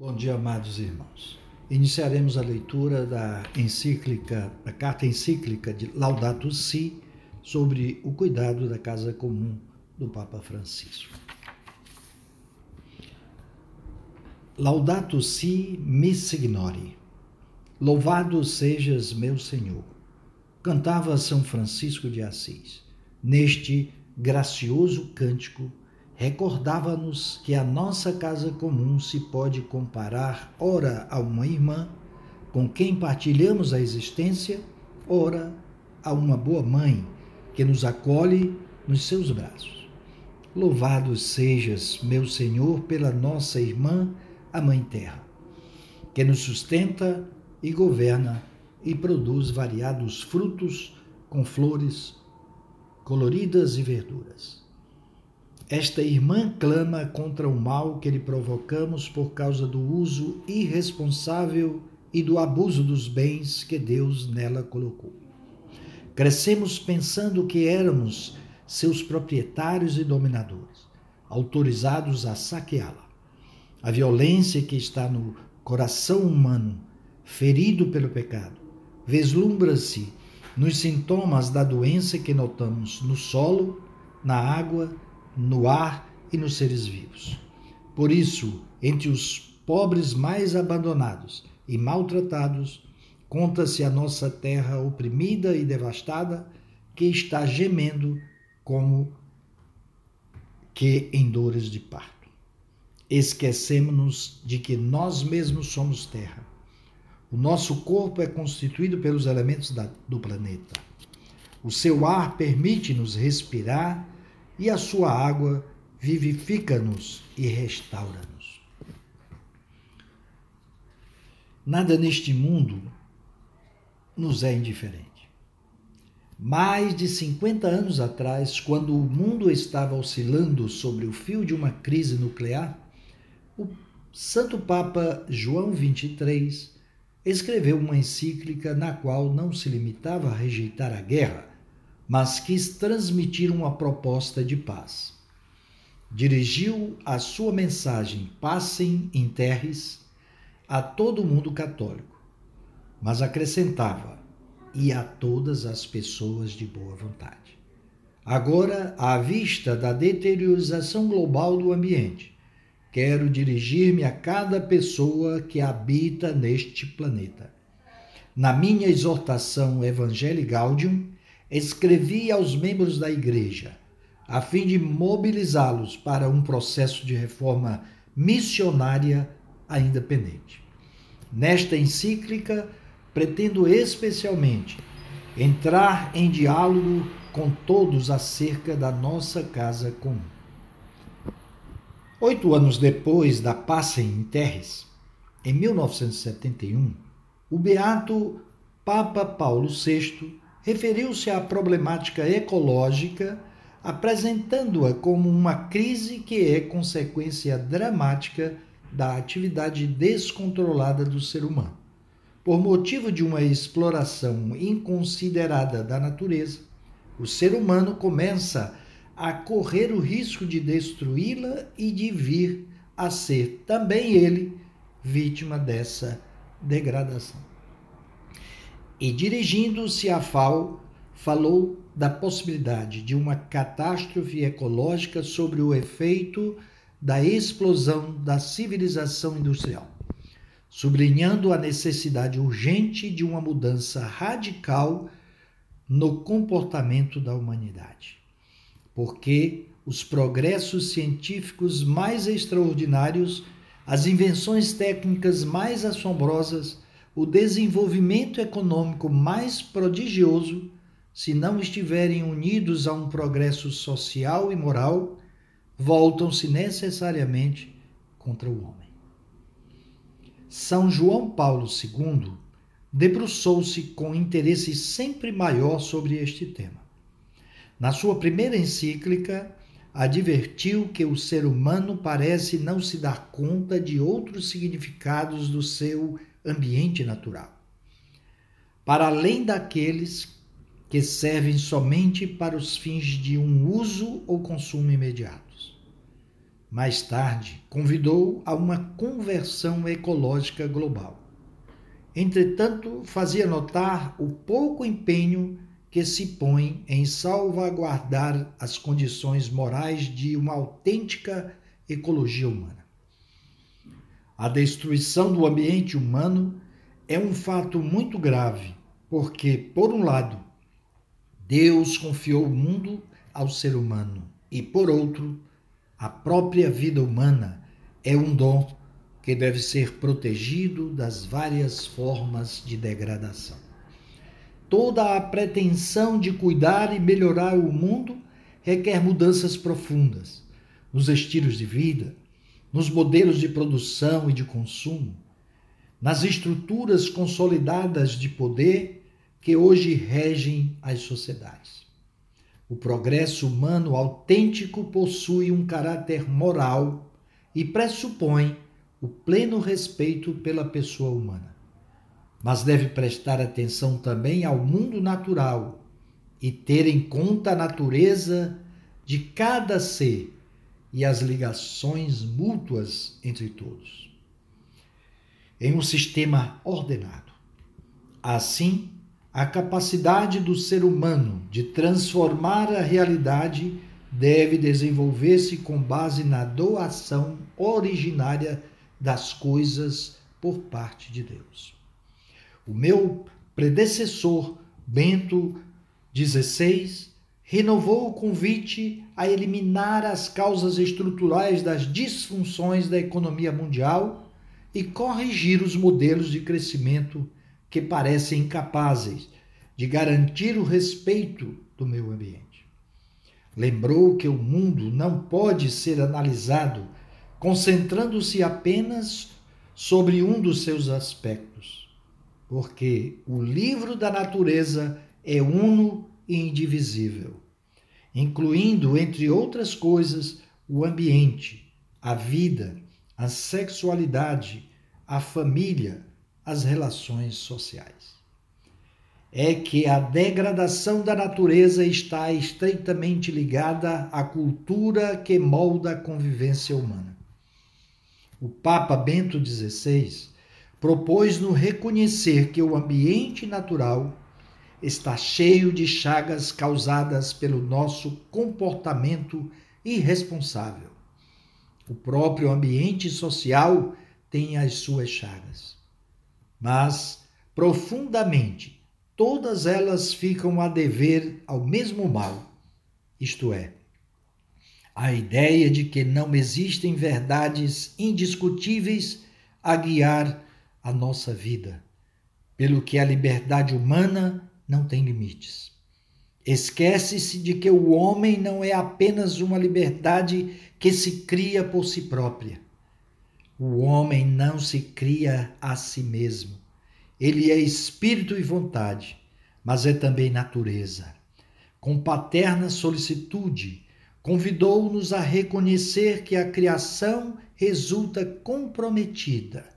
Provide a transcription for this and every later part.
Bom dia, amados irmãos. Iniciaremos a leitura da encíclica, da carta encíclica de Laudato Si sobre o cuidado da casa comum do Papa Francisco. Laudato Si me signore. Louvado sejas, meu Senhor. Cantava São Francisco de Assis. Neste gracioso cântico recordava-nos que a nossa casa comum se pode comparar, ora, a uma irmã com quem partilhamos a existência, ora, a uma boa mãe que nos acolhe nos seus braços. Louvado sejas, meu Senhor, pela nossa irmã, a Mãe Terra, que nos sustenta e governa e produz variados frutos com flores coloridas e verduras. Esta irmã clama contra o mal que lhe provocamos por causa do uso irresponsável e do abuso dos bens que Deus nela colocou. Crescemos pensando que éramos seus proprietários e dominadores, autorizados a saqueá-la. A violência que está no coração humano, ferido pelo pecado, vislumbra-se nos sintomas da doença que notamos no solo, na água, no ar e nos seres vivos. Por isso, entre os pobres mais abandonados e maltratados, conta-se a nossa terra oprimida e devastada, que está gemendo como que em dores de parto. Esquecemos-nos de que nós mesmos somos terra. O nosso corpo é constituído pelos elementos da, do planeta. O seu ar permite-nos respirar e a sua água vivifica-nos e restaura-nos. Nada neste mundo nos é indiferente. Mais de 50 anos atrás, quando o mundo estava oscilando sobre o fio de uma crise nuclear, o Santo Papa João XXIII escreveu uma encíclica na qual não se limitava a rejeitar a guerra, mas quis transmitir uma proposta de paz. Dirigiu a sua mensagem Passem em Terres a todo mundo católico, mas acrescentava e a todas as pessoas de boa vontade. Agora, à vista da deteriorização global do ambiente, quero dirigir-me a cada pessoa que habita neste planeta. Na minha exortação Evangelii Gaudium, escrevi aos membros da igreja, a fim de mobilizá-los para um processo de reforma missionária ainda pendente. Nesta encíclica, pretendo especialmente entrar em diálogo com todos acerca da nossa casa comum. Oito anos depois da Passem em Terres, em 1971, o beato Papa Paulo VI referiu-se à problemática ecológica, apresentando-a como uma crise que é consequência dramática da atividade descontrolada do ser humano. Por motivo de uma exploração inconsiderada da natureza, o ser humano começa a correr o risco de destruí-la e de vir a ser também ele vítima dessa degradação e, dirigindo-se à FAO, falou da possibilidade de uma catástrofe ecológica sobre o efeito da explosão da civilização industrial, sublinhando a necessidade urgente de uma mudança radical no comportamento da humanidade. Porque os progressos científicos mais extraordinários, as invenções técnicas mais assombrosas, o desenvolvimento econômico mais prodigioso se não estiverem unidos a um progresso social e moral, voltam-se necessariamente contra o homem. São João Paulo II debruçou-se com interesse sempre maior sobre este tema. Na sua primeira encíclica, advertiu que o ser humano parece não se dar conta de outros significados do seu ambiente natural. Para além daqueles que servem somente para os fins de um uso ou consumo imediatos. mais tarde, convidou a uma conversão ecológica global. Entretanto, fazia notar o pouco empenho que se põe em salvaguardar as condições morais de uma autêntica ecologia humana. A destruição do ambiente humano é um fato muito grave, porque, por um lado, Deus confiou o mundo ao ser humano e, por outro, a própria vida humana é um dom que deve ser protegido das várias formas de degradação. Toda a pretensão de cuidar e melhorar o mundo requer mudanças profundas nos estilos de vida, nos modelos de produção e de consumo, nas estruturas consolidadas de poder que hoje regem as sociedades. O progresso humano autêntico possui um caráter moral e pressupõe o pleno respeito pela pessoa humana. Mas deve prestar atenção também ao mundo natural e ter em conta a natureza de cada ser e as ligações mútuas entre todos. Em um sistema ordenado. Assim, a capacidade do ser humano de transformar a realidade deve desenvolver-se com base na doação originária das coisas por parte de Deus. O meu predecessor, Bento XVI, renovou o convite a eliminar as causas estruturais das disfunções da economia mundial e corrigir os modelos de crescimento que parecem incapazes de garantir o respeito do meio ambiente. Lembrou que o mundo não pode ser analisado concentrando-se apenas sobre um dos seus aspectos, porque o livro da natureza é uno e indivisível, incluindo, entre outras coisas, o ambiente, a vida, a sexualidade, a família, as relações sociais. É que a degradação da natureza está estreitamente ligada à cultura que molda a convivência humana. O Papa Bento XVI propôs-nos reconhecer que o ambiente natural está cheio de chagas causadas pelo nosso comportamento irresponsável. O próprio ambiente social tem as suas chagas mas profundamente todas elas ficam a dever ao mesmo mal, isto é, a ideia de que não existem verdades indiscutíveis a guiar a nossa vida, pelo que a liberdade humana não tem limites. Esquece-se de que o homem não é apenas uma liberdade que se cria por si própria o homem não se cria a si mesmo. Ele é espírito e vontade, mas é também natureza. Com paterna solicitude, convidou-nos a reconhecer que a criação resulta comprometida,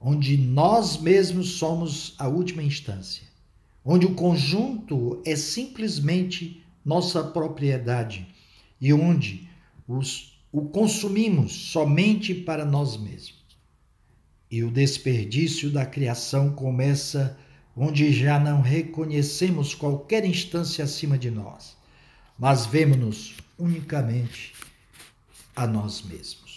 onde nós mesmos somos a última instância, onde o conjunto é simplesmente nossa propriedade e onde os o consumimos somente para nós mesmos. E o desperdício da criação começa onde já não reconhecemos qualquer instância acima de nós, mas vemos-nos unicamente a nós mesmos.